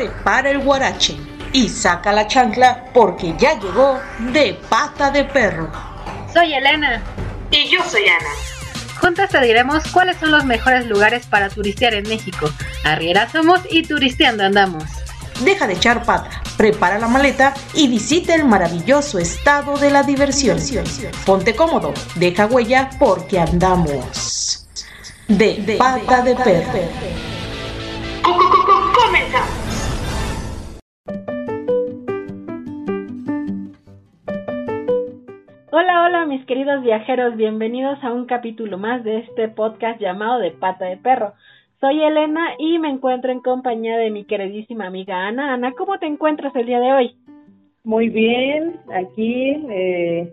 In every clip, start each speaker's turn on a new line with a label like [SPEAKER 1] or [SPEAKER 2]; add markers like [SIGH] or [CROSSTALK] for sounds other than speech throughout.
[SPEAKER 1] prepara el guarache y saca la chancla porque ya llegó de pata de perro.
[SPEAKER 2] Soy Elena.
[SPEAKER 3] Y yo soy Ana.
[SPEAKER 2] Juntas te diremos cuáles son los mejores lugares para turistear en México. Arriera somos y turisteando andamos.
[SPEAKER 1] Deja de echar pata, prepara la maleta y visita el maravilloso estado de la diversión. Ponte cómodo, deja huella porque andamos de, pata de perro.
[SPEAKER 2] Mis queridos viajeros, bienvenidos a un capítulo más de este podcast llamado de pata de perro. Soy Elena y me encuentro en compañía de mi queridísima amiga Ana. Ana, ¿cómo te encuentras el día de hoy?
[SPEAKER 4] Muy bien, aquí eh,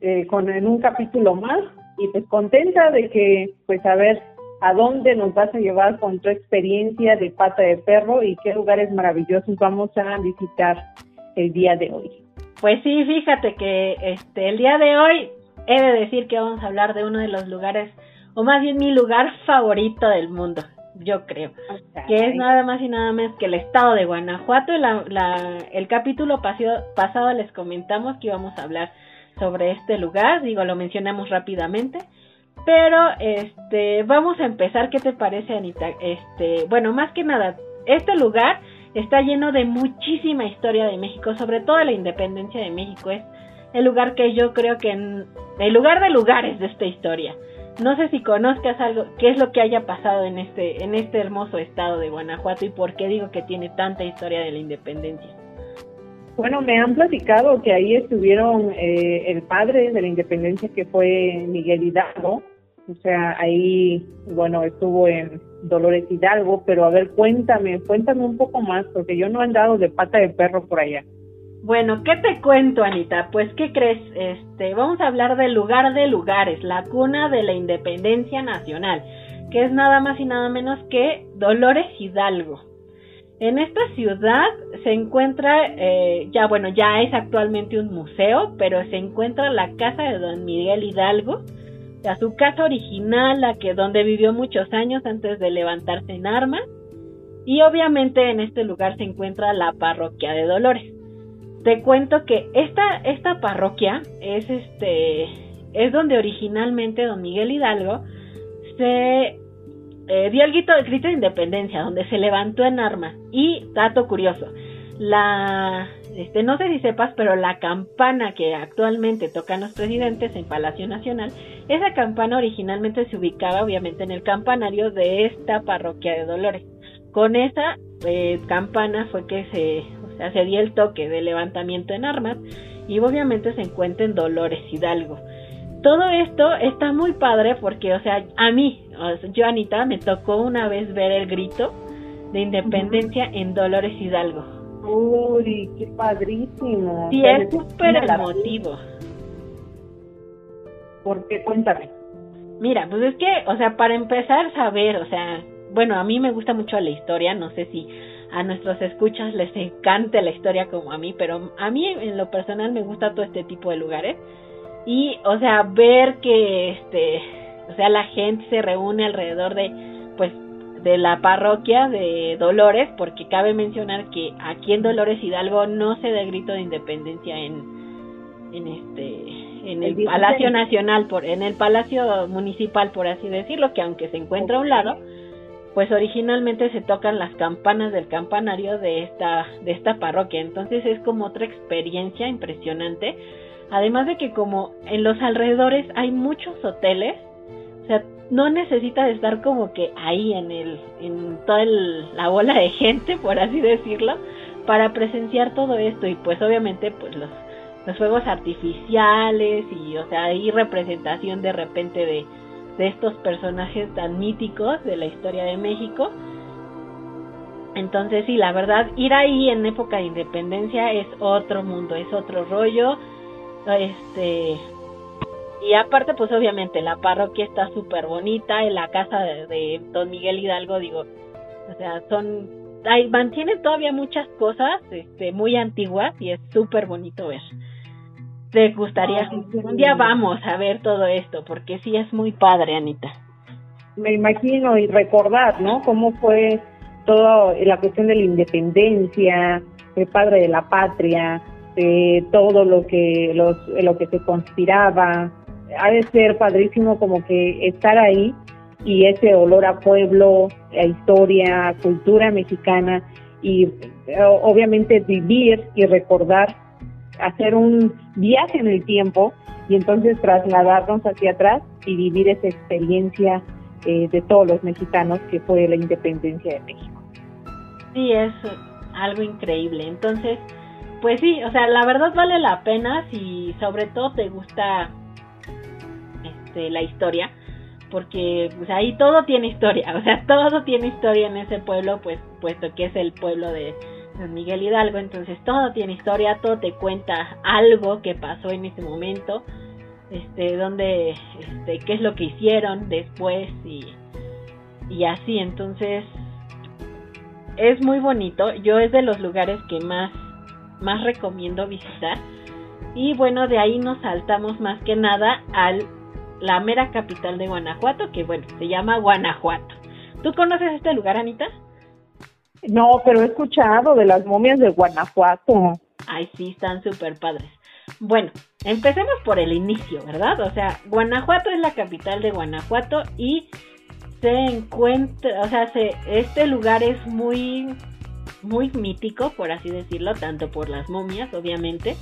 [SPEAKER 4] eh, con en un capítulo más y pues contenta de que pues a ver a dónde nos vas a llevar con tu experiencia de pata de perro y qué lugares maravillosos vamos a visitar el día de hoy.
[SPEAKER 2] Pues sí, fíjate que este el día de hoy he de decir que vamos a hablar de uno de los lugares o más bien mi lugar favorito del mundo yo creo, que es nada más y nada menos que el estado de Guanajuato. La, la, el capítulo pasado les comentamos que íbamos a hablar sobre este lugar, digo, lo mencionamos rápidamente, pero este, vamos a empezar, ¿qué te parece Anita? Este, bueno, más que nada, este lugar está lleno de muchísima historia de México, sobre todo la independencia de México, es el lugar que yo creo que el lugar de lugares de esta historia. No sé si conozcas algo, qué es lo que haya pasado en este, en este hermoso estado de Guanajuato y por qué digo que tiene tanta historia de la independencia.
[SPEAKER 4] Bueno, me han platicado que ahí estuvieron eh, el padre de la independencia que fue Miguel Hidalgo, o sea, ahí, bueno, estuvo en Dolores Hidalgo, pero a ver, cuéntame, cuéntame un poco más, porque yo no he andado de pata de perro por allá.
[SPEAKER 2] Bueno, ¿qué te cuento, Anita? Pues, ¿qué crees? Este, vamos a hablar del lugar de lugares, la cuna de la independencia nacional, que es nada más y nada menos que Dolores Hidalgo. En esta ciudad se encuentra, eh, ya bueno, ya es actualmente un museo, pero se encuentra la casa de Don Miguel Hidalgo, a su casa original, la que donde vivió muchos años antes de levantarse en armas, y obviamente en este lugar se encuentra la parroquia de Dolores te cuento que esta, esta parroquia es este es donde originalmente don Miguel Hidalgo se eh, dio el grito, el grito de independencia, donde se levantó en armas. Y dato curioso, la este no sé si sepas, pero la campana que actualmente tocan los presidentes en Palacio Nacional, esa campana originalmente se ubicaba obviamente en el campanario de esta parroquia de Dolores. Con esa eh, campana fue que se se dio el toque de levantamiento en armas y obviamente se encuentra en Dolores Hidalgo. Todo esto está muy padre porque, o sea, a mí, yo Anita, me tocó una vez ver el grito de independencia en Dolores Hidalgo.
[SPEAKER 4] Uy, qué padrísimo.
[SPEAKER 2] Sí, es súper emotivo.
[SPEAKER 4] ¿Por qué? Cuéntame.
[SPEAKER 2] Mira, pues es que, o sea, para empezar, saber, o sea, bueno, a mí me gusta mucho la historia, no sé si a nuestros escuchas les encante la historia como a mí, pero a mí en lo personal me gusta todo este tipo de lugares. Y, o sea, ver que, este, o sea, la gente se reúne alrededor de, de la parroquia de Dolores, porque cabe mencionar que aquí en Dolores Hidalgo no se da grito de independencia en, en este, en el, Palacio Nacional, por, en el Palacio Municipal, por así decirlo, que aunque se encuentra a un lado, pues originalmente se tocan las campanas del campanario de esta, de esta parroquia. Entonces es como otra experiencia impresionante. Además de que como en los alrededores hay muchos hoteles, o sea, no necesitas estar como que ahí en el, en toda la bola de gente, por así decirlo, para presenciar todo esto. Y pues obviamente pues los, los fuegos artificiales y o sea, hay representación de repente de de estos personajes tan míticos de la historia de México. Entonces, sí, la verdad, ir ahí en época de independencia es otro mundo, es otro rollo. Este. Y aparte, pues obviamente, la parroquia está súper bonita. En la casa de, Don Miguel Hidalgo, digo, o sea, son. Hay, mantienen todavía muchas cosas este, muy antiguas y es súper bonito ver te gustaría. un día vamos a ver todo esto, porque sí es muy padre, Anita.
[SPEAKER 4] Me imagino y recordar, ¿no? Cómo fue toda la cuestión de la independencia, el padre de la patria, de todo lo que los, lo que se conspiraba. Ha de ser padrísimo como que estar ahí y ese olor a pueblo, a historia, a cultura mexicana y eh, obviamente vivir y recordar, hacer un viaje en el tiempo y entonces trasladarnos hacia atrás y vivir esa experiencia eh, de todos los mexicanos que fue la independencia de México.
[SPEAKER 2] Sí, es algo increíble. Entonces, pues sí, o sea, la verdad vale la pena si sobre todo te gusta este, la historia, porque pues ahí todo tiene historia, [LAUGHS] o sea, todo tiene historia en ese pueblo, pues puesto que es el pueblo de San Miguel Hidalgo, entonces todo tiene historia, todo te cuenta algo que pasó en ese momento, este, donde, este, qué es lo que hicieron después y, y así, entonces es muy bonito, yo es de los lugares que más, más recomiendo visitar. Y bueno, de ahí nos saltamos más que nada al la mera capital de Guanajuato, que bueno, se llama Guanajuato. ¿Tú conoces este lugar, Anita?
[SPEAKER 4] No, pero he escuchado de las momias de Guanajuato.
[SPEAKER 2] Ay, sí, están súper padres. Bueno, empecemos por el inicio, ¿verdad? O sea, Guanajuato es la capital de Guanajuato y se encuentra, o sea, se, este lugar es muy, muy mítico, por así decirlo, tanto por las momias, obviamente,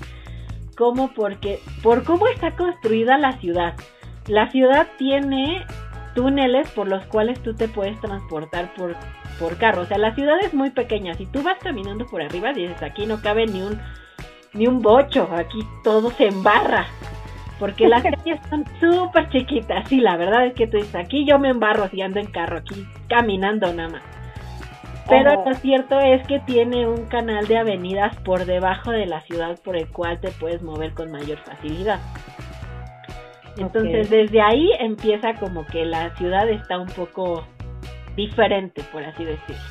[SPEAKER 2] como porque, por cómo está construida la ciudad. La ciudad tiene túneles por los cuales tú te puedes transportar por, por carro. O sea, la ciudad es muy pequeña. Si tú vas caminando por arriba, dices, aquí no cabe ni un, ni un bocho, aquí todo se embarra porque las [LAUGHS] calles son súper chiquitas. Sí, la verdad es que tú dices, aquí yo me embarro si ando en carro, aquí caminando nada más. Pero lo cierto es que tiene un canal de avenidas por debajo de la ciudad por el cual te puedes mover con mayor facilidad. Entonces desde ahí empieza como que la ciudad está un poco diferente, por así decirlo.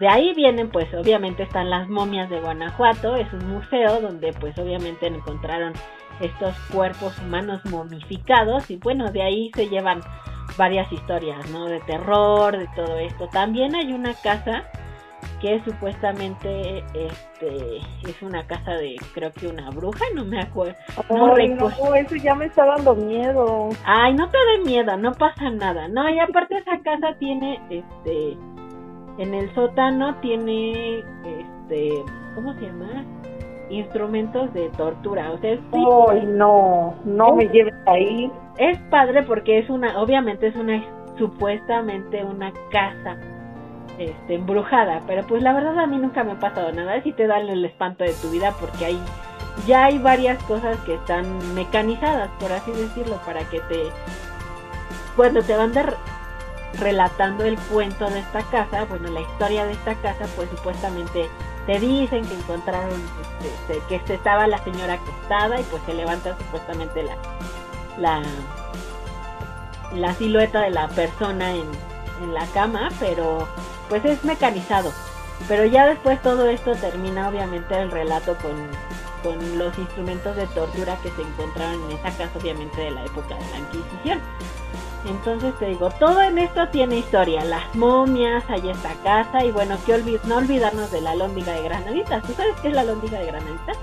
[SPEAKER 2] De ahí vienen, pues obviamente están las momias de Guanajuato, es un museo donde pues obviamente encontraron estos cuerpos humanos momificados y bueno, de ahí se llevan varias historias, ¿no? De terror, de todo esto. También hay una casa que supuestamente este es una casa de creo que una bruja, no me acuerdo.
[SPEAKER 4] no, no, eso ya me está dando miedo.
[SPEAKER 2] Ay, no te dé miedo, no pasa nada. No, y aparte esa casa tiene este en el sótano tiene este ¿cómo se llama? instrumentos de tortura. O sea,
[SPEAKER 4] sí, no, no me lleves ahí.
[SPEAKER 2] Es padre porque es una, obviamente es una supuestamente una casa este, embrujada, pero pues la verdad a mí nunca me ha pasado nada, si te dan el espanto de tu vida porque hay ya hay varias cosas que están mecanizadas, por así decirlo, para que te cuando te van relatando el cuento de esta casa, bueno, la historia de esta casa, pues supuestamente te dicen que encontraron este, que estaba la señora acostada y pues se levanta supuestamente la la silueta de la persona en la cama pero pues es mecanizado pero ya después todo esto termina obviamente el relato con, con los instrumentos de tortura que se encontraron en esa casa obviamente de la época de la Inquisición entonces te digo, todo en esto tiene historia. Las momias, hay esta casa y bueno, que no olvidarnos de la lóndiga de granaditas. ¿Tú sabes qué es la lóndiga de granaditas?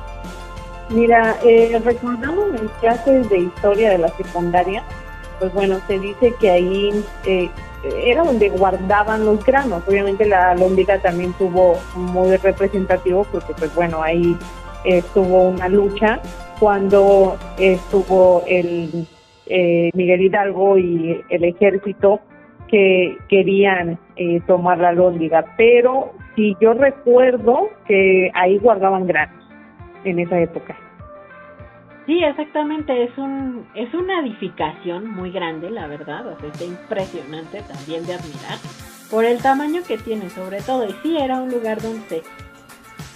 [SPEAKER 4] Mira, eh, recordando mis clases de historia de la secundaria, pues bueno, se dice que ahí eh, era donde guardaban los granos. Obviamente la lóndiga también tuvo muy representativo porque pues bueno, ahí estuvo una lucha cuando estuvo el eh, Miguel Hidalgo y el ejército que querían eh, tomar la lóndiga, pero si yo recuerdo que ahí guardaban granos en esa época.
[SPEAKER 2] Sí, exactamente, es un es una edificación muy grande, la verdad, o sea, es impresionante también de admirar por el tamaño que tiene, sobre todo, y sí era un lugar donde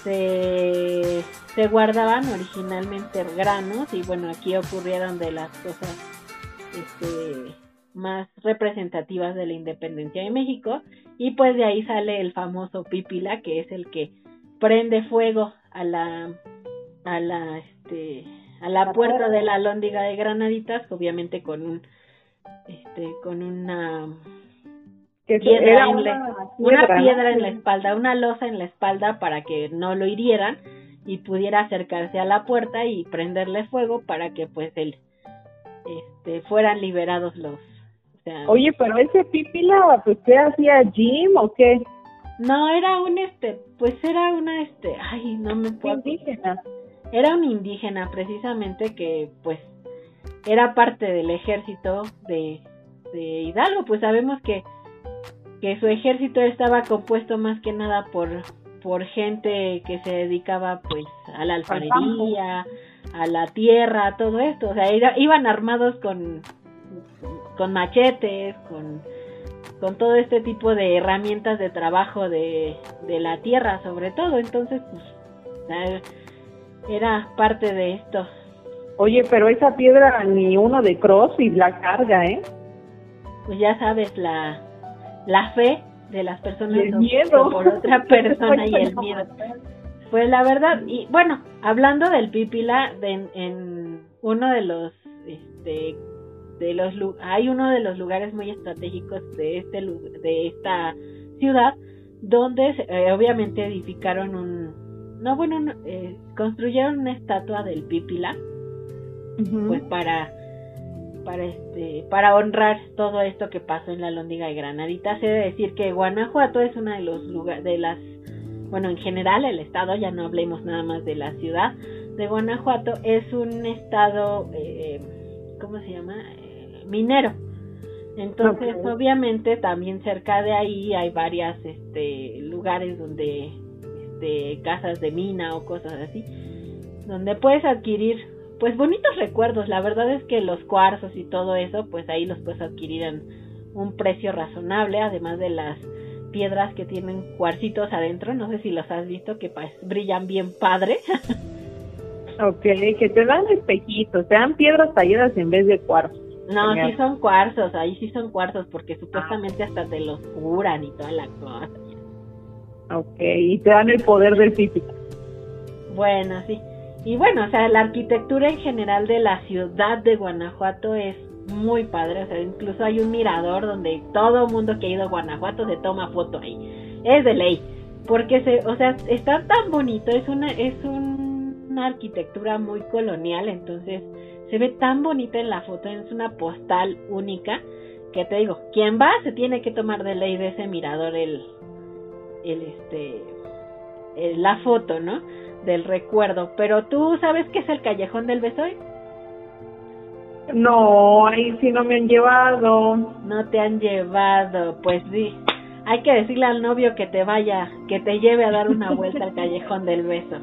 [SPEAKER 2] se, se guardaban originalmente granos y bueno, aquí ocurrieron de las cosas este, más representativas de la independencia de México y pues de ahí sale el famoso Pipila que es el que prende fuego a la a la este a la puerta de la lóndiga de Granaditas obviamente con un este con una que piedra una, piedra, en la espalda, una losa en la espalda para que no lo hirieran y pudiera acercarse a la puerta y prenderle fuego para que pues el este fueran liberados los
[SPEAKER 4] Oye, pero ese pipila pues qué hacía Jim o qué?
[SPEAKER 2] No, era un este, pues era una este, ay, no me puedo
[SPEAKER 4] indígena.
[SPEAKER 2] Era un indígena precisamente que pues era parte del ejército de, de Hidalgo, pues sabemos que que su ejército estaba compuesto más que nada por por gente que se dedicaba pues a la alfarería, a la tierra, todo esto, o sea, iban armados con con machetes, con con todo este tipo de herramientas de trabajo de, de la tierra sobre todo, entonces pues era parte de esto.
[SPEAKER 4] Oye, pero esa piedra ni uno de cross y la carga, ¿eh?
[SPEAKER 2] Pues ya sabes, la, la fe de las personas
[SPEAKER 4] el miedo.
[SPEAKER 2] por otra [LAUGHS] persona y el miedo. Pues la verdad, y bueno, hablando del pipila, de, en uno de los, este, de los, hay uno de los lugares muy estratégicos de este, de esta ciudad, donde eh, obviamente edificaron un, no bueno, eh, construyeron una estatua del pipila, pues para para este para honrar todo esto que pasó en la Lóndiga de Granadita. Se debe decir que Guanajuato es una de los lugares de las bueno, en general el estado, ya no hablemos nada más de la ciudad de Guanajuato, es un estado eh, ¿cómo se llama? Eh, minero. Entonces, obviamente también cerca de ahí hay varias este lugares donde este casas de mina o cosas así donde puedes adquirir pues bonitos recuerdos. La verdad es que los cuarzos y todo eso, pues ahí los puedes adquirir en un precio razonable, además de las piedras que tienen cuarcitos adentro. No sé si los has visto, que pues, brillan bien padre. [LAUGHS]
[SPEAKER 4] ok, que te dan espejitos, te dan piedras talladas en vez de cuarzos.
[SPEAKER 2] No, sí son cuarzos, ahí sí son cuarzos, porque supuestamente hasta te los curan y toda la cosa.
[SPEAKER 4] Ok, y te dan el poder del físico.
[SPEAKER 2] Bueno, sí. Y bueno, o sea, la arquitectura en general de la ciudad de Guanajuato es muy padre, o sea, incluso hay un mirador donde todo mundo que ha ido a Guanajuato se toma foto ahí. Es de ley, porque se, o sea, está tan bonito, es una es una arquitectura muy colonial, entonces se ve tan bonita en la foto, es una postal única que te digo, quien va se tiene que tomar de ley de ese mirador el el este la foto, ¿no? del recuerdo. Pero tú sabes qué es el Callejón del Besoy?
[SPEAKER 4] No, ahí sí no me han llevado.
[SPEAKER 2] No te han llevado, pues sí. Hay que decirle al novio que te vaya, que te lleve a dar una [LAUGHS] vuelta al Callejón del Beso.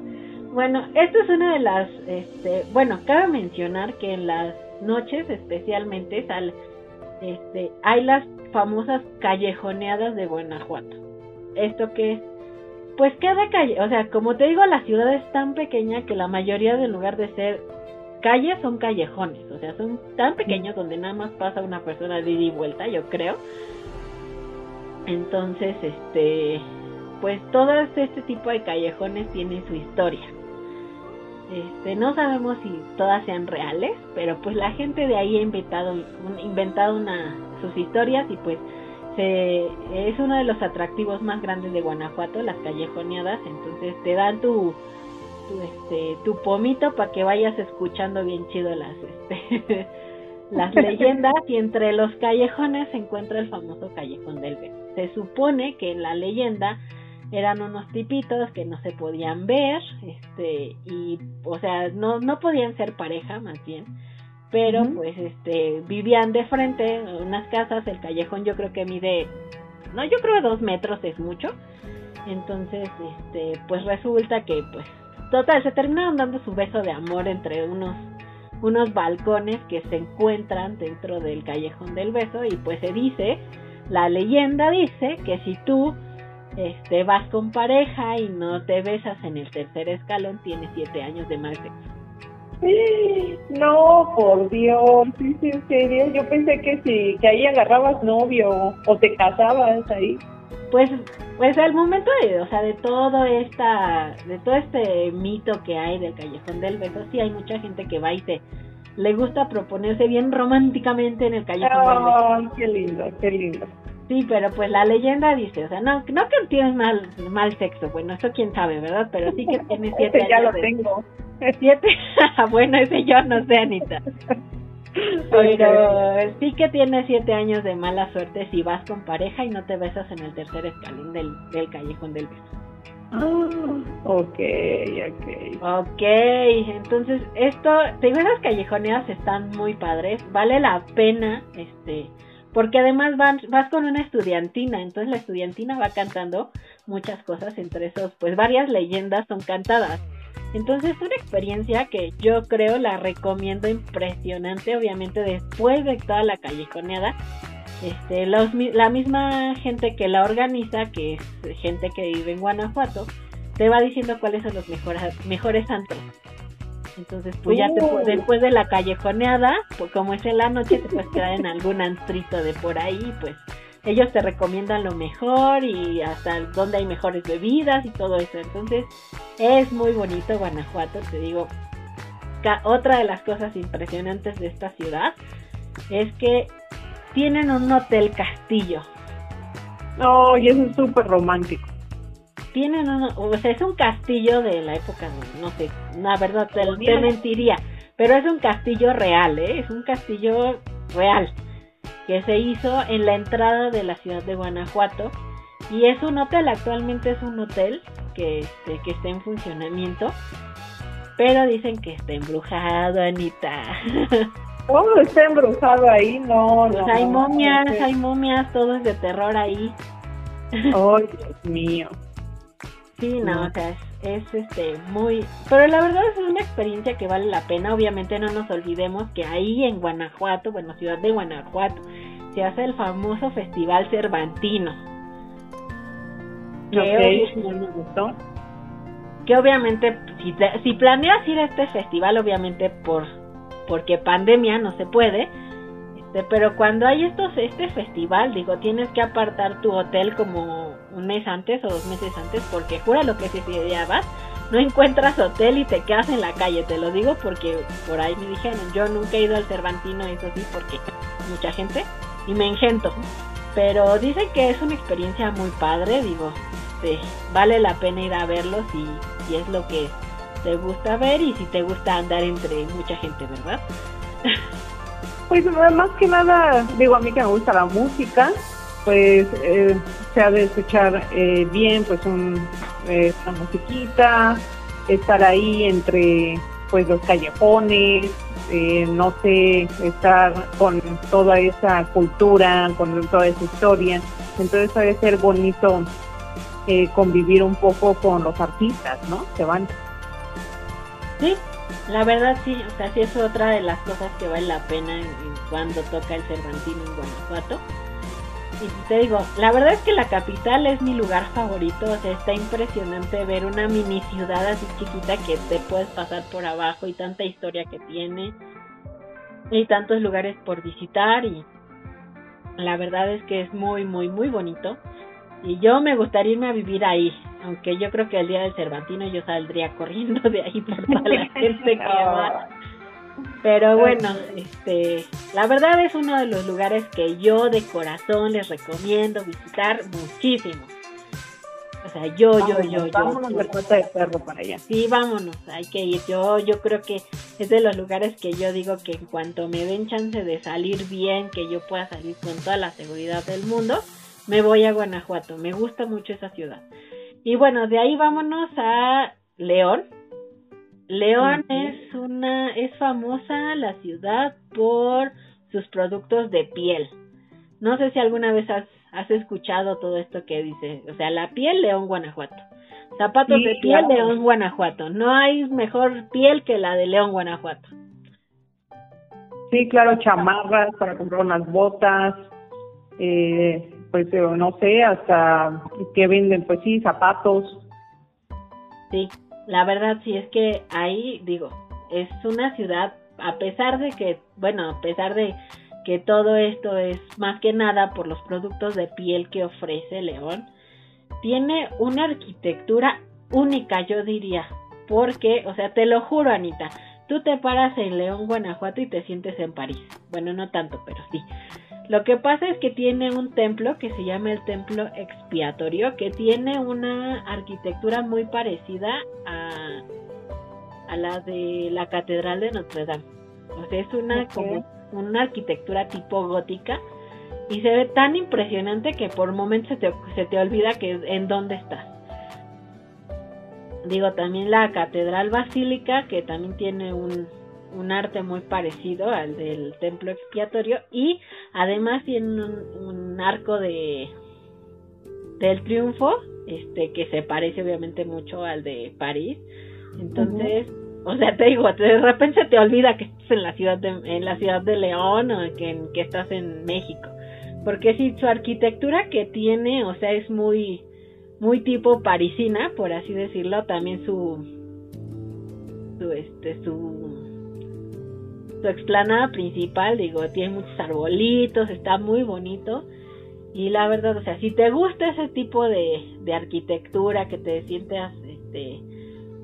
[SPEAKER 2] Bueno, esto es una de las, este, bueno, cabe mencionar que en las noches especialmente sal, este, hay las famosas callejoneadas de Guanajuato. ¿Esto qué es? Pues cada calle, o sea, como te digo, la ciudad es tan pequeña que la mayoría del lugar de ser calles son callejones, o sea, son tan pequeños donde nada más pasa una persona de ida y vuelta, yo creo. Entonces, este, pues todo este tipo de callejones tienen su historia. Este, no sabemos si todas sean reales, pero pues la gente de ahí ha inventado, inventado una, sus historias y pues es uno de los atractivos más grandes de Guanajuato, las callejoneadas, entonces te dan tu tu, este, tu pomito para que vayas escuchando bien chido las este, [LAUGHS] las leyendas y entre los callejones se encuentra el famoso callejón del beso. Se supone que en la leyenda eran unos tipitos que no se podían ver, este, y o sea, no, no podían ser pareja más bien pero pues este vivían de frente unas casas el callejón yo creo que mide no yo creo que dos metros es mucho. Entonces este pues resulta que pues total se terminaron dando su beso de amor entre unos unos balcones que se encuentran dentro del callejón del beso y pues se dice la leyenda dice que si tú este vas con pareja y no te besas en el tercer escalón tienes siete años de mal sexo
[SPEAKER 4] no, por Dios, sí, sí, en serio. Yo pensé que sí, que ahí agarrabas novio o te casabas ahí.
[SPEAKER 2] Pues, pues al momento de, o sea, de todo esta, de todo este mito que hay del callejón del beso, sí hay mucha gente que va y te le gusta proponerse bien románticamente en el callejón del beso.
[SPEAKER 4] qué lindo, qué lindo.
[SPEAKER 2] Sí, pero pues la leyenda dice, o sea, no, no que tienes mal, mal sexo, bueno, eso quién sabe, ¿verdad? Pero sí que tienes [LAUGHS] siete
[SPEAKER 4] ese ya lo tengo.
[SPEAKER 2] Siete, [LAUGHS] bueno, ese yo no sé, Anita. Pero sí que tienes siete años de mala suerte si vas con pareja y no te besas en el tercer escalón del, del callejón del beso.
[SPEAKER 4] Ah, ok, ok.
[SPEAKER 2] Ok, entonces esto, te digo, esas callejoneas están muy padres, vale la pena, este, porque además van, vas con una estudiantina, entonces la estudiantina va cantando muchas cosas, entre esos, pues varias leyendas son cantadas. Entonces es una experiencia que yo creo la recomiendo impresionante, obviamente después de toda la callejoneada, este, la misma gente que la organiza, que es gente que vive en Guanajuato, te va diciendo cuáles son los mejores, mejores antros. Entonces, pues ya te, uh. después de la callejoneada, pues como es en la noche, te puedes quedar en algún antrito de por ahí, pues ellos te recomiendan lo mejor y hasta dónde hay mejores bebidas y todo eso. Entonces, es muy bonito Guanajuato, te digo. Otra de las cosas impresionantes de esta ciudad es que tienen un hotel castillo.
[SPEAKER 4] Oh, y eso es súper romántico.
[SPEAKER 2] Tienen un, o sea, es un castillo de la época, no sé, la verdad te, te mentiría, pero es un castillo real, ¿eh? Es un castillo real que se hizo en la entrada de la ciudad de Guanajuato y es un hotel, actualmente es un hotel que, este, que está en funcionamiento, pero dicen que está embrujado, Anita. [LAUGHS]
[SPEAKER 4] ¿Cómo está embrujado ahí? No, [LAUGHS] pues
[SPEAKER 2] no. hay momias, hay momias, todo es de terror ahí. [LAUGHS]
[SPEAKER 4] Ay, Dios mío.
[SPEAKER 2] Sí, no, o sea, es, este muy, pero la verdad es una experiencia que vale la pena. Obviamente no nos olvidemos que ahí en Guanajuato, bueno, ciudad de Guanajuato, se hace el famoso Festival Cervantino.
[SPEAKER 4] Que, me gustó.
[SPEAKER 2] que obviamente si, si planeas ir a este festival, obviamente por porque pandemia no se puede. Este, pero cuando hay estos este festival, digo, tienes que apartar tu hotel como un mes antes o dos meses antes, porque jura lo que si día vas, no encuentras hotel y te quedas en la calle. Te lo digo porque por ahí me dijeron, yo nunca he ido al Cervantino, eso sí, porque mucha gente y me engento. Pero dicen que es una experiencia muy padre, digo, este, vale la pena ir a verlos y, y es lo que te gusta ver y si te gusta andar entre mucha gente, ¿verdad? [LAUGHS]
[SPEAKER 4] Pues más que nada, digo a mí que me gusta la música, pues eh, se ha de escuchar eh, bien, pues un, eh, una musiquita, estar ahí entre pues los callejones, eh, no sé, estar con toda esa cultura, con toda esa historia. Entonces debe ser bonito convivir un poco con los artistas, ¿no? Que van.
[SPEAKER 2] Sí, la verdad sí, o sea, sí es otra de las cosas que vale la pena cuando toca el Cervantino en Guanajuato. Y te digo, la verdad es que la capital es mi lugar favorito, o sea, está impresionante ver una mini ciudad así chiquita que te puedes pasar por abajo y tanta historia que tiene y tantos lugares por visitar y la verdad es que es muy, muy, muy bonito. Y yo me gustaría irme a vivir ahí, aunque yo creo que el día del Cervantino yo saldría [LAUGHS] corriendo de ahí por toda la [LAUGHS] gente que va. Pero bueno, este, la verdad es uno de los lugares que yo de corazón les recomiendo visitar muchísimo. O sea, yo, yo, yo, yo.
[SPEAKER 4] Vámonos de de perro para allá.
[SPEAKER 2] Sí, vámonos, hay que ir. Yo, yo creo que es de los lugares que yo digo que en cuanto me den chance de salir bien, que yo pueda salir con toda la seguridad del mundo, me voy a Guanajuato. Me gusta mucho esa ciudad. Y bueno, de ahí vámonos a León. León es una es famosa la ciudad por sus productos de piel. No sé si alguna vez has, has escuchado todo esto que dice, o sea, la piel León Guanajuato. Zapatos de piel León Guanajuato. No hay mejor piel que la de León Guanajuato.
[SPEAKER 4] Sí, claro, chamarras para comprar unas botas, eh, pues eh, no sé, hasta que venden, pues sí, zapatos.
[SPEAKER 2] Sí, la verdad sí es que ahí, digo, es una ciudad, a pesar de que, bueno, a pesar de que todo esto es más que nada por los productos de piel que ofrece León, tiene una arquitectura única, yo diría, porque, o sea, te lo juro, Anita, tú te paras en León, Guanajuato y te sientes en París. Bueno, no tanto, pero sí. Lo que pasa es que tiene un templo que se llama el templo expiatorio, que tiene una arquitectura muy parecida a, a la de la catedral de Notre Dame. O sea, es una como una arquitectura tipo gótica y se ve tan impresionante que por momentos se te, se te olvida que en dónde estás. Digo, también la catedral basílica, que también tiene un, un arte muy parecido al del templo expiatorio y además tiene un, arco de del triunfo este que se parece obviamente mucho al de París. Entonces o sea te digo de repente se te olvida que estás en la ciudad de en la ciudad de León o que, que estás en México. Porque si su arquitectura que tiene o sea es muy muy tipo parisina por así decirlo también su su este su su explanada principal, digo, tiene muchos arbolitos, está muy bonito. Y la verdad, o sea, si te gusta ese tipo de, de arquitectura, que te sientas este,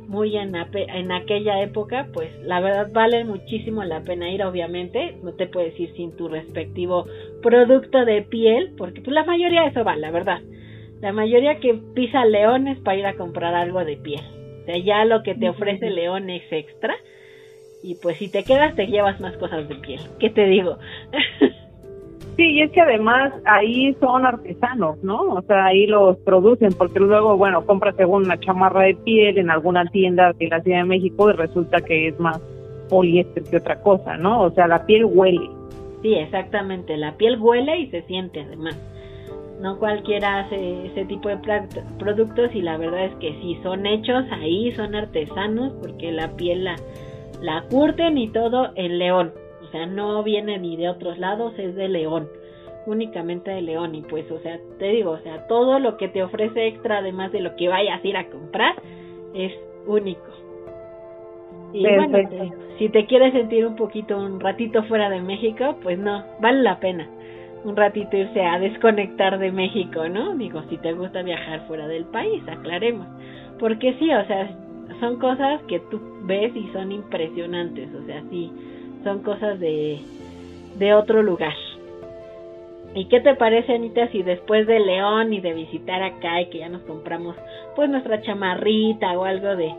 [SPEAKER 2] muy en, en aquella época, pues la verdad vale muchísimo la pena ir, obviamente. No te puedes ir sin tu respectivo producto de piel, porque pues la mayoría de eso va, la verdad. La mayoría que pisa leones para ir a comprar algo de piel. O sea, ya lo que te ofrece León es extra y pues si te quedas te llevas más cosas de piel. ¿Qué te digo? [LAUGHS]
[SPEAKER 4] Sí, y es que además ahí son artesanos, ¿no? O sea, ahí los producen, porque luego, bueno, compras según una chamarra de piel en alguna tienda de la Ciudad de México y resulta que es más poliéster que otra cosa, ¿no? O sea, la piel huele.
[SPEAKER 2] Sí, exactamente, la piel huele y se siente además. No cualquiera hace ese tipo de productos y la verdad es que sí, son hechos ahí, son artesanos, porque la piel la la curten y todo en León. O sea, no viene ni de otros lados, es de León. Únicamente de León. Y pues, o sea, te digo, o sea, todo lo que te ofrece extra, además de lo que vayas a ir a comprar, es único. Y bueno, si te quieres sentir un poquito, un ratito fuera de México, pues no, vale la pena un ratito irse a desconectar de México, ¿no? Digo, si te gusta viajar fuera del país, aclaremos. Porque sí, o sea, son cosas que tú ves y son impresionantes, o sea, sí, son cosas de, de otro lugar. ¿Y qué te parece, Anita, si después de León y de visitar acá y que ya nos compramos pues nuestra chamarrita o algo de,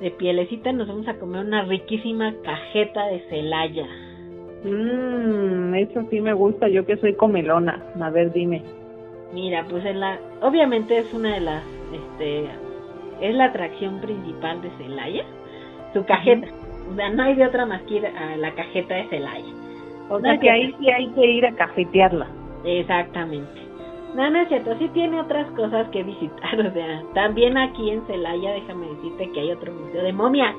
[SPEAKER 2] de pielecita, nos vamos a comer una riquísima cajeta de Celaya?
[SPEAKER 4] Mmm, eso sí me gusta, yo que soy comelona. A ver, dime.
[SPEAKER 2] Mira, pues en la, obviamente es una de las este, es la atracción principal de Celaya, su cajeta. O sea, no hay de otra más que ir a la cajeta de Celaya.
[SPEAKER 4] O sea que ahí sí hay que ir a cafetearla.
[SPEAKER 2] Exactamente. No, no es cierto, sí tiene otras cosas que visitar, [LAUGHS] o sea, también aquí en Celaya, déjame decirte que hay otro museo de momias.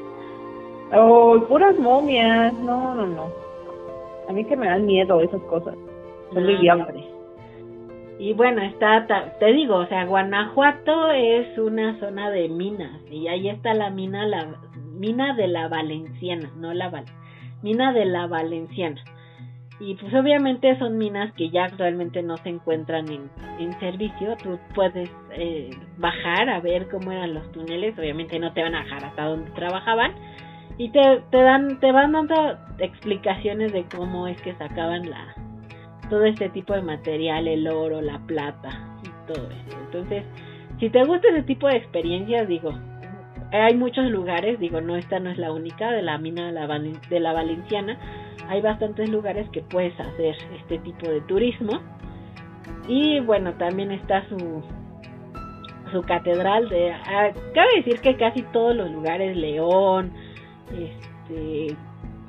[SPEAKER 4] Oh, puras momias, no, no, no. A mí que me dan miedo esas cosas. Son muy
[SPEAKER 2] y bueno, está, te digo, o sea, Guanajuato es una zona de minas y ahí está la mina, la mina de la Valenciana, no la Val, mina de la Valenciana. Y pues obviamente son minas que ya actualmente no se encuentran en, en servicio. Tú puedes eh, bajar a ver cómo eran los túneles. Obviamente no te van a bajar hasta donde trabajaban. Y te, te dan, te van dando explicaciones de cómo es que sacaban la, todo este tipo de material, el oro, la plata y todo eso. Entonces, si te gusta ese tipo de experiencias, digo, hay muchos lugares, digo, no, esta no es la única de la mina de la, Valenciana, hay bastantes lugares que puedes hacer este tipo de turismo. Y bueno, también está su, su catedral de... Ah, cabe decir que casi todos los lugares, León, este,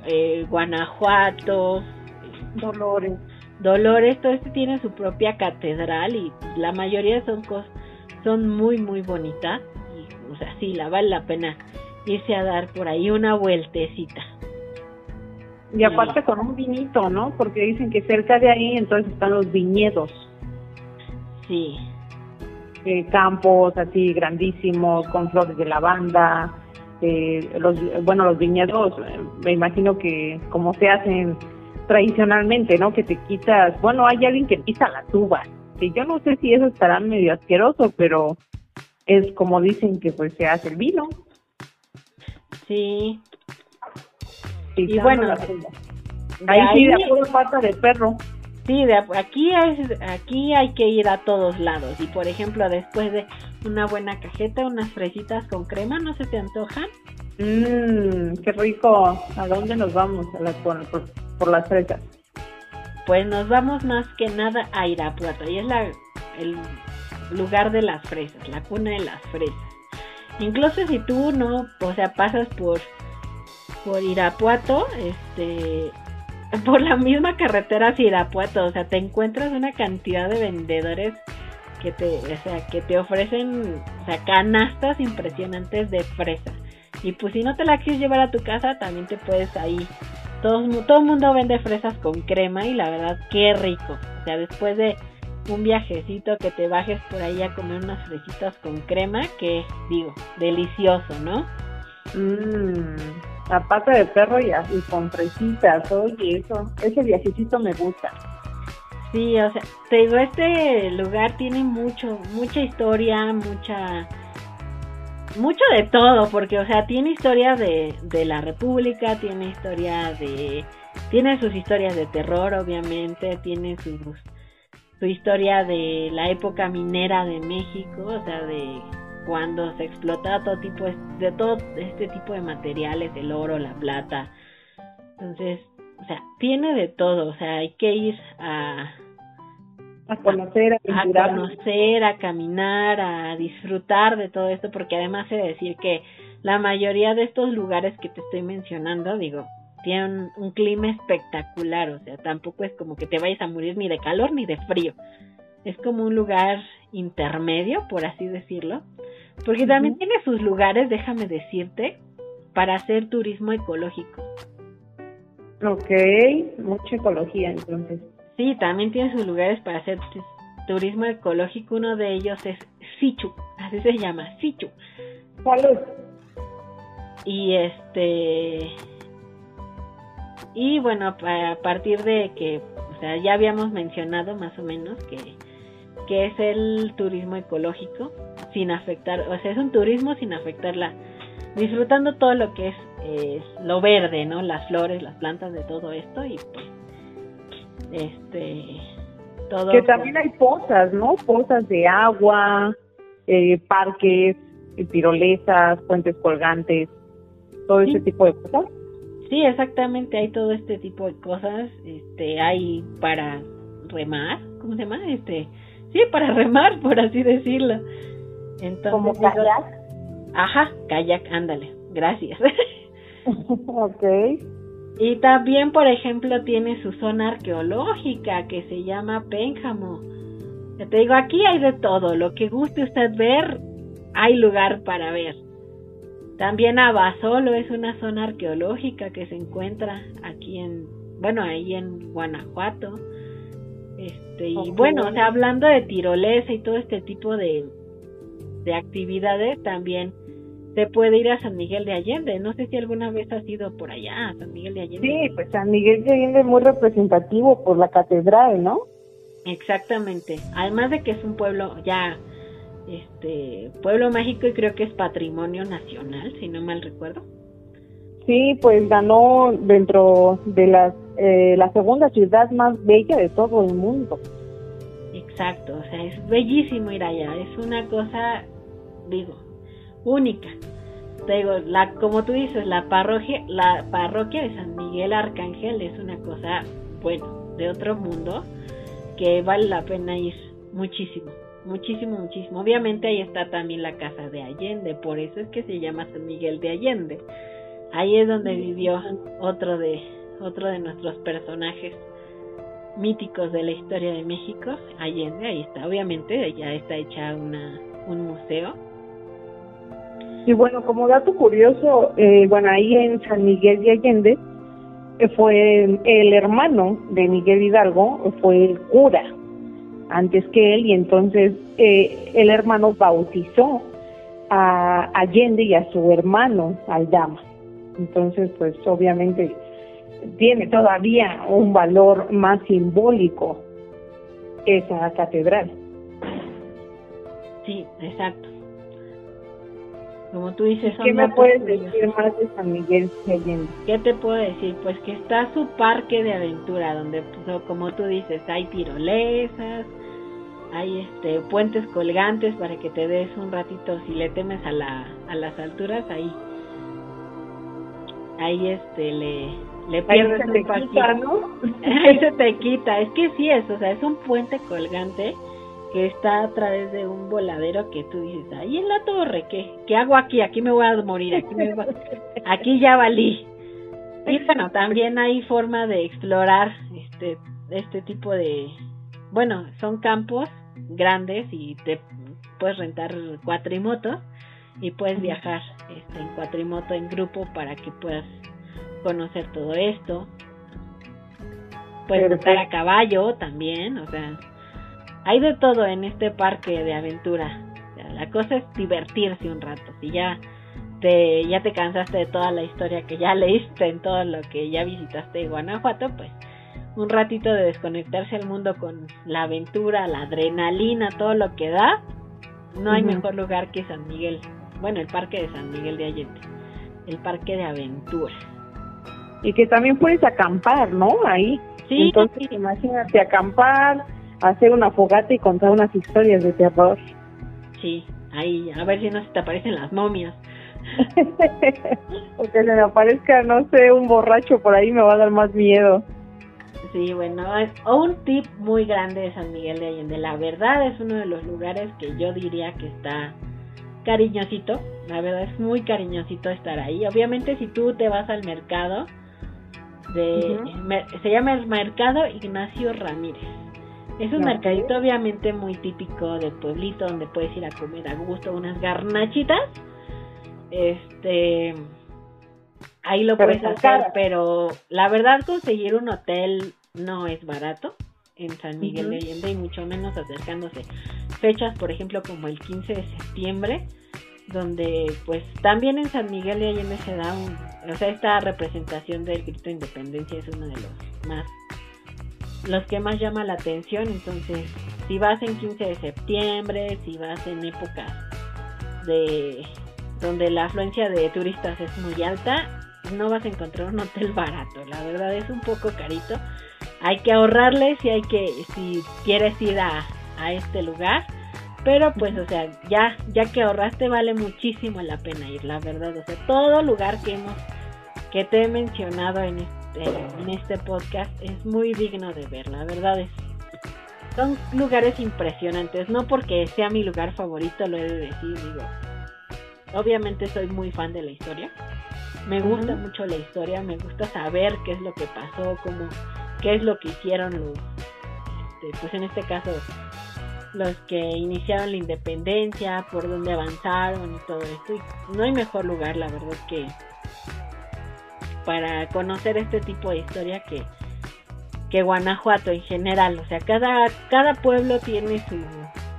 [SPEAKER 2] eh, Guanajuato,
[SPEAKER 4] Dolores,
[SPEAKER 2] Dolores, todo esto tiene su propia catedral y la mayoría son cosas, son muy muy bonitas y o sea, sí, la vale la pena irse a dar por ahí una vueltecita.
[SPEAKER 4] Y aparte con un vinito, ¿no? Porque dicen que cerca de ahí entonces están los viñedos.
[SPEAKER 2] Sí.
[SPEAKER 4] Eh, campos así grandísimos con flores de lavanda. Eh, los, bueno, los viñedos, eh, me imagino que como se hacen tradicionalmente, ¿no? Que te quitas, bueno, hay alguien que pisa la tuba, que yo no sé si eso estará medio asqueroso, pero es como dicen que pues se hace el vino.
[SPEAKER 2] Sí. y bueno,
[SPEAKER 4] ahí, sí, de pura pata de perro.
[SPEAKER 2] Sí, de, aquí, es, aquí hay que ir a todos lados. Y por ejemplo, después de una buena cajeta, unas fresitas con crema, ¿no se te antojan?
[SPEAKER 4] Mmm, qué rico. ¿A dónde nos vamos? por, por, las fresas.
[SPEAKER 2] Pues nos vamos más que nada a Irapuato. Ahí es la, el lugar de las fresas, la cuna de las fresas. Incluso si tú no, o sea, pasas por por Irapuato, este [LAUGHS] por la misma carretera hacia Irapuato, o sea, te encuentras una cantidad de vendedores que te, o sea, que te ofrecen, o sea, canastas impresionantes de fresa. Y pues si no te la quieres llevar a tu casa, también te puedes ahí. Todo, todo el mundo vende fresas con crema y la verdad, qué rico. O sea, después de un viajecito que te bajes por ahí a comer unas fresitas con crema, que digo, delicioso, ¿no?
[SPEAKER 4] Mmm pata de perro y, y con fresitas, oye, eso, ese viajecito me gusta.
[SPEAKER 2] Sí, o sea, te digo, este lugar tiene mucho, mucha historia, mucha, mucho de todo, porque, o sea, tiene historia de, de la República, tiene historia de, tiene sus historias de terror, obviamente, tiene sus, su historia de la época minera de México, o sea, de cuando se explotaba todo tipo de, todo este tipo de materiales, el oro, la plata. Entonces, o sea, tiene de todo, o sea, hay que ir a
[SPEAKER 4] a conocer, a,
[SPEAKER 2] a conocer, a caminar, a disfrutar de todo esto, porque además he de decir que la mayoría de estos lugares que te estoy mencionando, digo, tienen un clima espectacular, o sea, tampoco es como que te vayas a morir ni de calor ni de frío. Es como un lugar intermedio, por así decirlo, porque también tiene sus lugares, déjame decirte, para hacer turismo ecológico.
[SPEAKER 4] Ok, mucha ecología entonces.
[SPEAKER 2] Sí, también tiene sus lugares para hacer turismo ecológico. Uno de ellos es Sichu, así se llama, Sichu.
[SPEAKER 4] ¿Cuál
[SPEAKER 2] Y este. Y bueno, a partir de que, o sea, ya habíamos mencionado más o menos que, que es el turismo ecológico sin afectar, o sea, es un turismo sin afectarla, disfrutando todo lo que es lo verde, ¿no? Las flores, las plantas de todo esto y pues, este, todo.
[SPEAKER 4] Que también hay pozas, ¿no? Pozas de agua, eh, parques, tirolesas, puentes colgantes, todo ese tipo de cosas.
[SPEAKER 2] Sí, exactamente, hay todo este tipo de cosas, este, hay para remar, ¿cómo se llama? Este, sí, para [LAUGHS] remar, por así decirlo.
[SPEAKER 4] Entonces, ¿Como kayak?
[SPEAKER 2] Ajá, kayak, ándale, gracias. [LAUGHS] [LAUGHS]
[SPEAKER 4] ok.
[SPEAKER 2] Y también, por ejemplo, tiene su zona arqueológica que se llama Pénjamo. Ya te digo, aquí hay de todo. Lo que guste usted ver, hay lugar para ver. También Abasolo es una zona arqueológica que se encuentra aquí en, bueno, ahí en Guanajuato. Este, y bueno, o sea, hablando de tirolesa y todo este tipo de, de actividades, también se puede ir a San Miguel de Allende. No sé si alguna vez has ido por allá, a San Miguel de Allende.
[SPEAKER 4] Sí, pues San Miguel de Allende es muy representativo por la catedral, ¿no?
[SPEAKER 2] Exactamente. Además de que es un pueblo ya, este, pueblo mágico y creo que es patrimonio nacional, si no mal recuerdo.
[SPEAKER 4] Sí, pues ganó dentro de las, eh, la segunda ciudad más bella de todo el mundo.
[SPEAKER 2] Exacto, o sea, es bellísimo ir allá, es una cosa digo, única. Te digo, la, como tú dices, la parroquia, la parroquia de San Miguel Arcángel es una cosa, bueno, de otro mundo, que vale la pena ir muchísimo, muchísimo, muchísimo. Obviamente ahí está también la casa de Allende, por eso es que se llama San Miguel de Allende. Ahí es donde vivió otro de, otro de nuestros personajes míticos de la historia de México, Allende, ahí está, obviamente ya está hecha una, un museo
[SPEAKER 4] y bueno, como dato curioso, eh, bueno, ahí en San Miguel de Allende eh, fue el hermano de Miguel Hidalgo, fue el cura antes que él y entonces eh, el hermano bautizó a Allende y a su hermano Aldama. Entonces, pues obviamente tiene todavía un valor más simbólico esa catedral.
[SPEAKER 2] Sí, exacto. Como tú dices,
[SPEAKER 4] ¿qué me puedes decir más de San Miguel de Allende?
[SPEAKER 2] ¿Qué te puedo decir? Pues que está su parque de aventura, donde, pues, como tú dices, hay tirolesas, hay este puentes colgantes para que te des un ratito si le temes a la a las alturas ahí ahí este le le pierdes
[SPEAKER 4] ahí se te quita, ¿no? [LAUGHS]
[SPEAKER 2] ahí se te quita es que sí es o sea es un puente colgante que está a través de un voladero que tú dices ahí en la torre qué qué hago aquí aquí me voy a morir aquí me voy [LAUGHS] aquí ya valí. Y bueno también hay forma de explorar este este tipo de bueno, son campos grandes y te puedes rentar cuatrimotos y puedes viajar este, en cuatrimoto en grupo para que puedas conocer todo esto. Puedes montar a caballo también, o sea, hay de todo en este parque de aventura. la cosa es divertirse un rato. Si ya te ya te cansaste de toda la historia que ya [LAUGHS] leíste en todo lo que ya visitaste en Guanajuato, pues un ratito de desconectarse al mundo con la aventura, la adrenalina, todo lo que da, no hay mejor lugar que San Miguel. Bueno, el parque de San Miguel de Allende, el parque de aventura.
[SPEAKER 4] Y que también puedes acampar, ¿no? Ahí.
[SPEAKER 2] Sí.
[SPEAKER 4] Entonces, imagínate acampar, hacer una fogata y contar unas historias de terror.
[SPEAKER 2] Sí, ahí, a ver si no se te aparecen las momias. [LAUGHS]
[SPEAKER 4] o que se me aparezca, no sé, un borracho por ahí me va a dar más miedo.
[SPEAKER 2] Sí, bueno, es un tip muy grande de San Miguel de Allende. La verdad es uno de los lugares que yo diría que está cariñosito. La verdad es muy cariñosito estar ahí. Obviamente si tú te vas al mercado, de, se llama el Mercado Ignacio Ramírez. Es un mercadito obviamente muy típico de pueblito donde puedes ir a comer a gusto unas garnachitas. Este ahí lo puedes hacer, pero la verdad conseguir un hotel no es barato en San Miguel de Allende y mucho menos acercándose. Fechas, por ejemplo, como el 15 de septiembre, donde pues también en San Miguel de Allende se da un, o sea, esta representación del grito de independencia es uno de los más los que más llama la atención, entonces si vas en 15 de septiembre, si vas en épocas de donde la afluencia de turistas es muy alta, no vas a encontrar un hotel barato, la verdad es un poco carito. Hay que ahorrarle si hay que, si quieres ir a, a este lugar. Pero pues, o sea, ya, ya que ahorraste vale muchísimo la pena ir, la verdad. O sea, todo lugar que hemos, que te he mencionado en este, en este podcast es muy digno de ver, la verdad es. Son lugares impresionantes, no porque sea mi lugar favorito, lo he de decir, digo. Obviamente soy muy fan de la historia, me gusta mucho la historia, me gusta saber qué es lo que pasó, cómo, qué es lo que hicieron los, este, pues en este caso, los que iniciaron la independencia, por dónde avanzaron y todo esto. Y no hay mejor lugar, la verdad, que para conocer este tipo de historia que, que Guanajuato en general. O sea, cada, cada pueblo tiene su,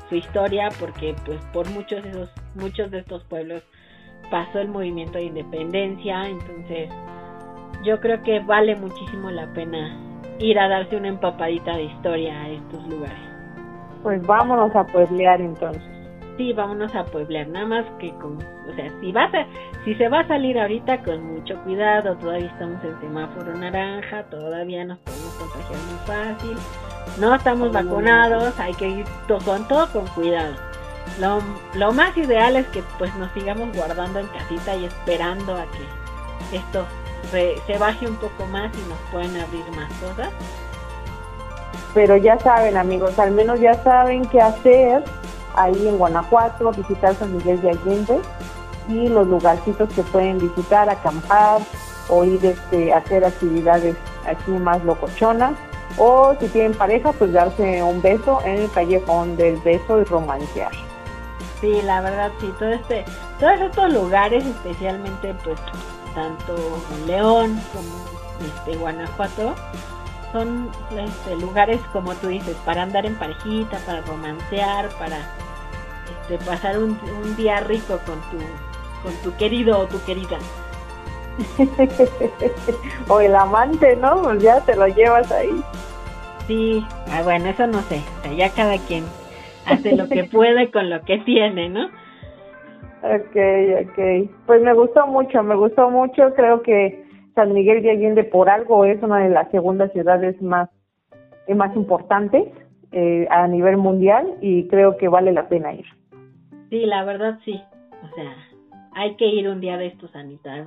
[SPEAKER 2] su historia porque pues por muchos de esos, muchos de estos pueblos pasó el movimiento de independencia, entonces yo creo que vale muchísimo la pena ir a darse una empapadita de historia a estos lugares.
[SPEAKER 4] Pues vámonos a pueblear entonces.
[SPEAKER 2] Sí, vámonos a pueblear, nada más que con, o sea, si vas a, si se va a salir ahorita con mucho cuidado, todavía estamos en semáforo naranja, todavía nos podemos contagiar muy fácil, no estamos vacunados, hay que ir con todo con cuidado. Lo, lo más ideal es que pues nos sigamos guardando en casita y esperando a que esto se, baje un poco más y nos puedan abrir más cosas.
[SPEAKER 4] Pero ya saben amigos, al menos ya saben qué hacer ahí en Guanajuato, visitar San Miguel de Allende y los lugarcitos que pueden visitar, acampar o ir este, a hacer actividades aquí más locochonas. O si tienen pareja, pues darse un beso en el callejón del beso y romancear.
[SPEAKER 2] Sí, la verdad, sí, todo este, todos estos lugares, especialmente pues tanto León como este Guanajuato, son este, lugares como tú dices, para andar en parejita, para romancear, para este, pasar un, un día rico con tu, con tu querido o tu querida. [LAUGHS]
[SPEAKER 4] o el amante, ¿no? Pues ya te lo llevas ahí.
[SPEAKER 2] Sí, ah, bueno, eso no sé, o sea, ya cada quien hace lo que puede con lo que tiene, ¿no? [LAUGHS]
[SPEAKER 4] Ok, ok. Pues me gustó mucho, me gustó mucho. Creo que San Miguel de Allende por algo es una de las segundas ciudades más, eh, más importantes eh, a nivel mundial y creo que vale la pena ir.
[SPEAKER 2] Sí, la verdad sí. O sea, hay que ir un día de estos, Anita.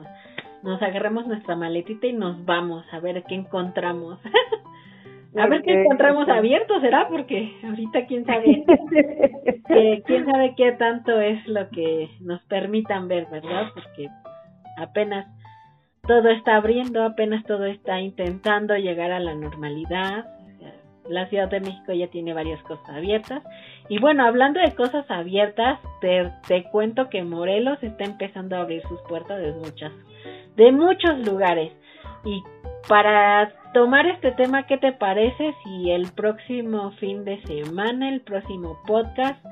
[SPEAKER 2] Nos agarramos nuestra maletita y nos vamos a ver qué encontramos. [LAUGHS] a ver qué encontramos abierto, ¿será? Porque ahorita quién sabe, [LAUGHS] quién sabe qué tanto es lo que nos permitan ver, ¿verdad? Porque apenas todo está abriendo, apenas todo está intentando llegar a la normalidad. La Ciudad de México ya tiene varias cosas abiertas. Y bueno, hablando de cosas abiertas, te, te cuento que Morelos está empezando a abrir sus puertas de muchas, de muchos lugares. Y para tomar este tema, ¿qué te parece si el próximo fin de semana, el próximo podcast,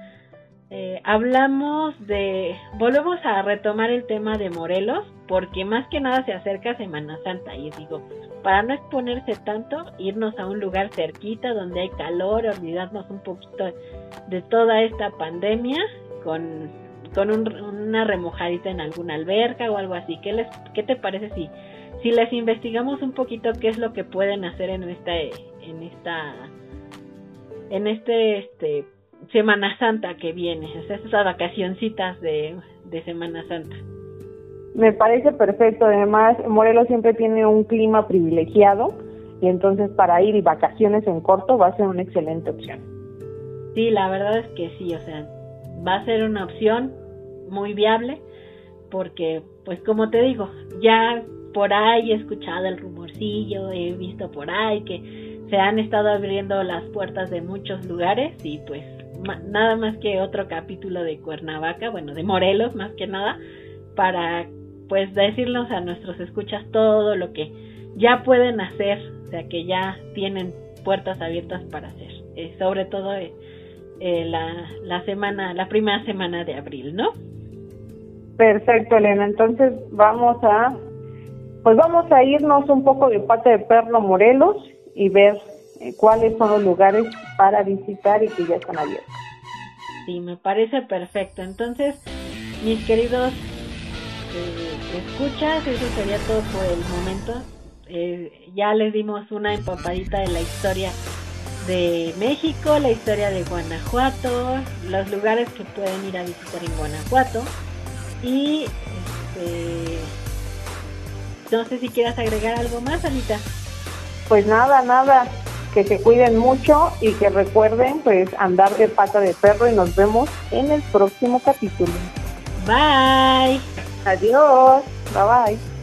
[SPEAKER 2] eh, hablamos de, volvemos a retomar el tema de Morelos, porque más que nada se acerca Semana Santa y digo, para no exponerse tanto, irnos a un lugar cerquita donde hay calor, olvidarnos un poquito de toda esta pandemia con, con una remojadita en alguna alberca o algo así. ¿Qué, les, qué te parece si, si les investigamos un poquito qué es lo que pueden hacer en esta, en esta, en este, este Semana Santa que viene, esas vacacioncitas de, de Semana Santa.
[SPEAKER 4] Me parece perfecto, además Morelos siempre tiene un clima privilegiado y entonces para ir y vacaciones en corto va a ser una excelente opción.
[SPEAKER 2] Sí, la verdad es que sí, o sea, va a ser una opción muy viable porque, pues como te digo, ya por ahí he escuchado el rumorcillo, he visto por ahí que se han estado abriendo las puertas de muchos lugares y pues nada más que otro capítulo de Cuernavaca, bueno, de Morelos más que nada, para pues decirnos a nuestros escuchas todo lo que ya pueden hacer, o sea que ya tienen puertas abiertas para hacer, eh, sobre todo eh, eh, la, la semana, la primera semana de abril, ¿no?
[SPEAKER 4] Perfecto, Elena. Entonces vamos a, pues vamos a irnos un poco de parte de Perlo Morelos y ver eh, cuáles son los lugares para visitar y que ya están abiertos.
[SPEAKER 2] Sí, me parece perfecto. Entonces, mis queridos eh, escuchas, eso sería todo por el momento. Eh, ya les dimos una empapadita de la historia de México, la historia de Guanajuato, los lugares que pueden ir a visitar en Guanajuato. Y este, no sé si quieras agregar algo más, Anita.
[SPEAKER 4] Pues nada, nada que se cuiden mucho y que recuerden pues andar de pata de perro y nos vemos en el próximo capítulo.
[SPEAKER 2] Bye.
[SPEAKER 4] Adiós. Bye bye.